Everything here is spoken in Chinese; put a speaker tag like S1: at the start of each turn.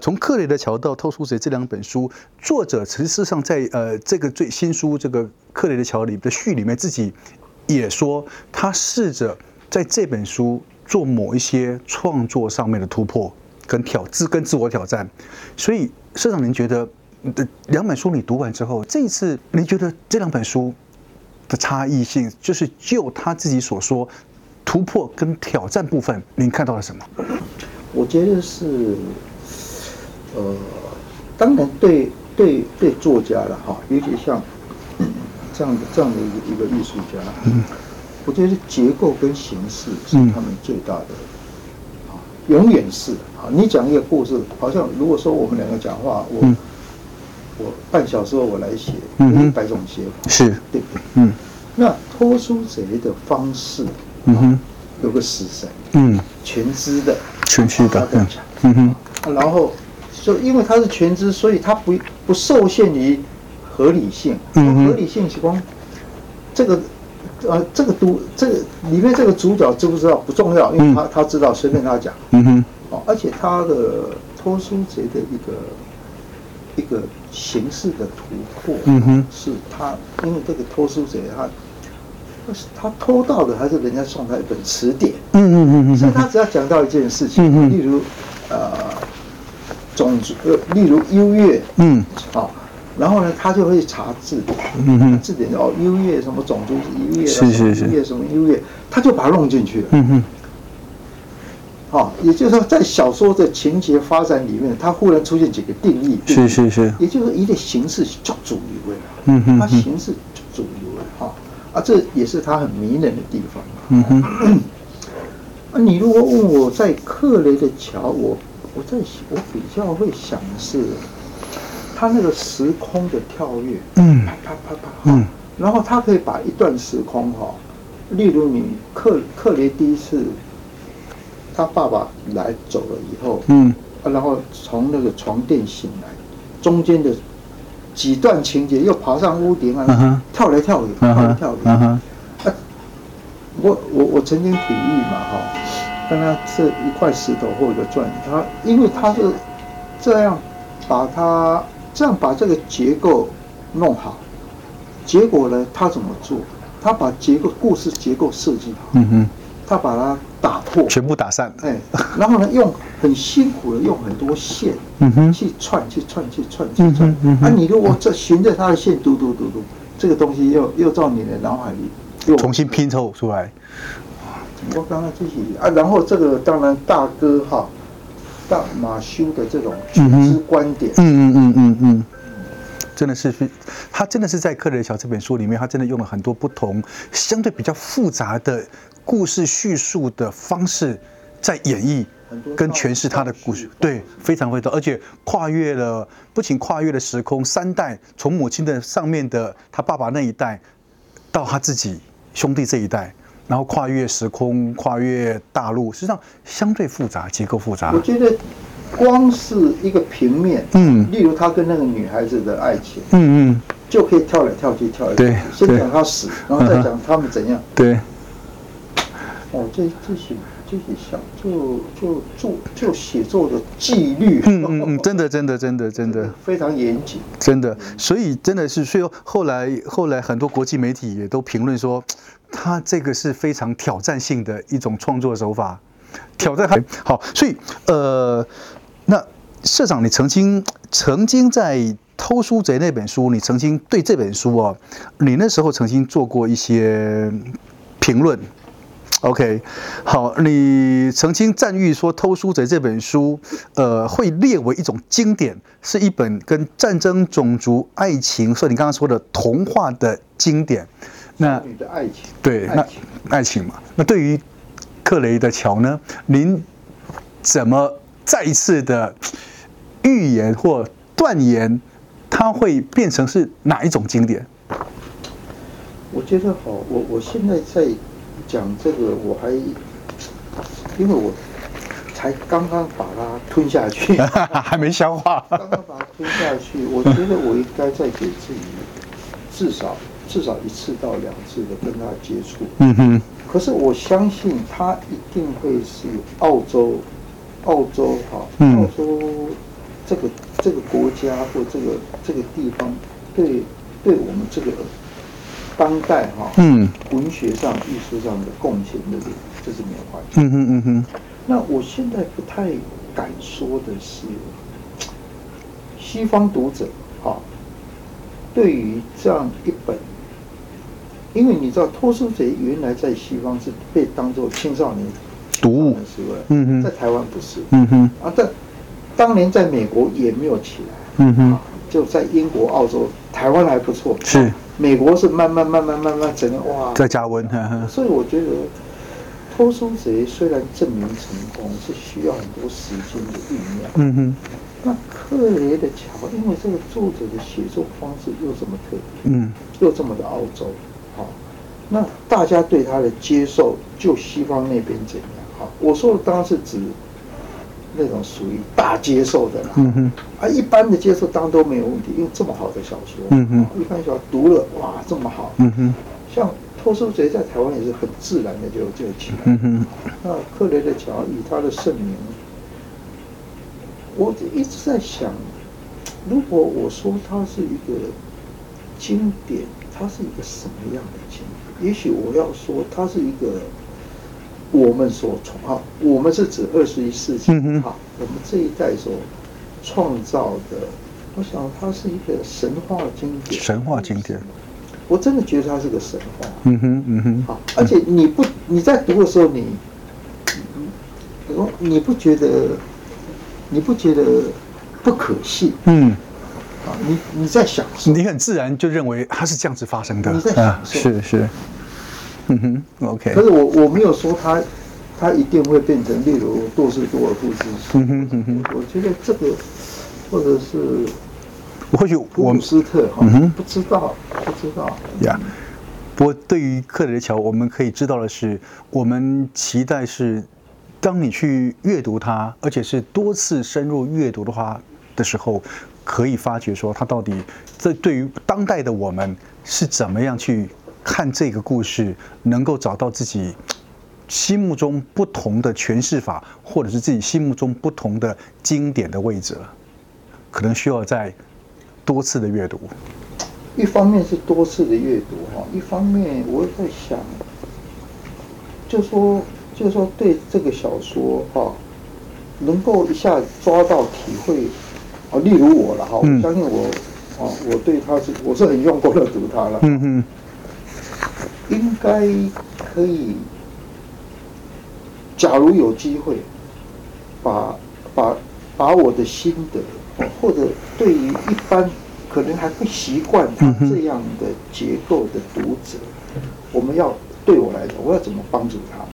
S1: 从《克雷的桥》到《偷书贼》这两本书，作者实际上在呃这个最新书这个《克雷的桥》里的序里面，自己也说他试着在这本书做某一些创作上面的突破跟挑自跟自我挑战。所以社长，您觉得的两本书你读完之后，这一次您觉得这两本书的差异性，就是就他自己所说突破跟挑战部分，您看到了什么？
S2: 我觉得是。呃，当然对对对作家了哈，尤其像这样的这样的一个一个艺术家，嗯，我觉得结构跟形式是他们最大的，啊，永远是啊。你讲一个故事，好像如果说我们两个讲话，我我半小时后我来写，嗯一百种写法，
S1: 是。
S2: 对不对？嗯，那偷书贼的方式，嗯哼，有个死神，嗯，全知的，
S1: 全知的，嗯。哼，
S2: 然后。就因为它是全知，所以它不不受限于合理性。嗯，合理性是光这个呃，这个都这个里面这个主角知不知道不重要，因为他他知道，随便他讲。嗯哼。哦，而且他的偷书贼的一个一个形式的突破，嗯哼，是他因为这个偷书贼他他偷到的还是人家送他一本词典。嗯嗯嗯嗯。所以他只要讲到一件事情，例如呃。种族呃，例如优越，嗯，好、哦，然后呢，他就会查字典，嗯哼，字典哦，优越什么种族是优越，是是是，优越什么优越，他就把它弄进去了，嗯哼，好、哦，也就是说，在小说的情节发展里面，他忽然出现几个定义，是是是，也就是一个形式叫主一位了，嗯哼，它形式叫主一位，哈、哦，啊，这也是他很迷人的地方，嗯哼，啊，你如果问我在克雷的桥，我。我在想，我比较会想的是，他那个时空的跳跃，嗯，啪啪啪啪，嗯，然后他可以把一段时空哈，例如你克克雷第一次，他爸爸来走了以后，嗯，然后从那个床垫醒来，中间的几段情节又爬上屋顶啊，跳来跳去，跳来跳去，啊，我我我曾经比喻嘛哈。跟他是一块石头或一个钻，他因为他是这样把它这样把这个结构弄好，结果呢，他怎么做？他把结构故事结构设计好，嗯哼，他把它打破，
S1: 全部打散，
S2: 哎，然后呢，用很辛苦的用很多线，嗯哼，去串去串去串去串，啊，你如果这循着他的线嘟嘟嘟嘟，这个东西又又到你的脑海里又
S1: 重新拼凑出来。
S2: 我刚刚自己啊，然后这个当然大哥哈，大马修的这种全知观点，嗯嗯嗯嗯嗯，
S1: 真的是，他真的是在《克雷的桥》这本书里面，他真的用了很多不同、相对比较复杂的故事叙述的方式，在演绎跟诠释他的故事，对，非常会多，而且跨越了，不仅跨越了时空三代，从母亲的上面的他爸爸那一代，到他自己兄弟这一代。然后跨越时空，跨越大陆，实际上相对复杂，结构复杂。
S2: 我觉得光是一个平面，嗯，例如他跟那个女孩子的爱情，嗯嗯，就可以跳来跳去，跳来跳去。先讲他死，然后再讲他们怎样。
S1: 对。
S2: 哦，这这些这些想就就做就写作的纪律，嗯
S1: 嗯嗯，真的真的真的真的
S2: 非常严谨，
S1: 真的。所以真的是，所以后来后来很多国际媒体也都评论说。他这个是非常挑战性的一种创作手法，挑战还好，所以呃，那社长，你曾经曾经在《偷书贼》那本书，你曾经对这本书哦，你那时候曾经做过一些评论，OK，好，你曾经赞誉说《偷书贼》这本书，呃，会列为一种经典，是一本跟战争、种族、爱情，所以你刚刚说的童话的经典。那
S2: 你的爱情，
S1: 对，那爱情嘛。那对于克雷的桥呢？您怎么再一次的预言或断言，它会变成是哪一种经典？
S2: 我觉得好，我我现在在讲这个，我还因为我才刚刚把它吞下去，
S1: 还没消化，
S2: 刚刚把它吞下去。我觉得我应该再给自己至少。至少一次到两次的跟他接触，嗯哼。可是我相信他一定会是澳洲，澳洲哈，澳洲这个这个国家或这个这个地方对对我们这个当代哈，嗯，文学上、艺术上的贡献的这这是没有关系。嗯哼嗯哼。那我现在不太敢说的是，西方读者哈，对于这样一本，因为你知道《脱书贼》原来在西方是被当做青少年
S1: 读物，
S2: 嗯哼，在台湾不是，嗯哼，啊，在当年在美国也没有起来，嗯哼，就在英国、澳洲、台湾还不错，
S1: 是，
S2: 美国是慢慢、慢慢、慢慢整个哇，
S1: 在加温，
S2: 所以我觉得《偷书贼》虽然证明成功，是需要很多时间的酝酿，嗯哼。那克雷的桥，因为这个作者的写作方式又这么特别，嗯，又这么的澳洲，好，那大家对他的接受，就西方那边怎样？好，我说的当然是指那种属于大接受的啦，啊，一般的接受当然都没有问题，因为这么好的小说，一般小说读了哇这么好，像偷书贼在台湾也是很自然的就就起来，嗯哼，那克雷的桥以他的盛名。我一直在想，如果我说他是一个经典，他是一个什么样的经典？也许我要说，他是一个我们所创啊，我们是指二十一世纪啊，我们这一代所创造的。我想它是一个神话经典。
S1: 神话经典，
S2: 我真的觉得它是个神话。嗯哼，嗯哼。好，而且你不你在读的时候，你你你不觉得？你不觉得不可信？嗯，啊，你你在想，
S1: 你很自然就认为它是这样子发生的。
S2: 你在想，
S1: 是是，嗯哼，OK。
S2: 可是我我没有说他，他一定会变成例如多斯多尔夫斯基。嗯哼嗯哼，我觉得这个，或者是，
S1: 或许我们
S2: 斯特哈，不知道不知道。
S1: 呀，不过对于克雷的桥，我们可以知道的是，我们期待是。当你去阅读它，而且是多次深入阅读的话的时候，可以发觉说，它到底这对于当代的我们是怎么样去看这个故事，能够找到自己心目中不同的诠释法，或者是自己心目中不同的经典的位置，可能需要再多次的阅读。
S2: 一方面是多次的阅读哈，一方面我也在想，就说。就是说，对这个小说哈，能够一下抓到体会，啊，例如我了哈，我相信我，啊，我对他是我是很用功的读他了，嗯嗯，应该可以，假如有机会，把把把我的心得，或者对于一般可能还不习惯他这样的结构的读者，我们要对我来讲，我要怎么帮助他？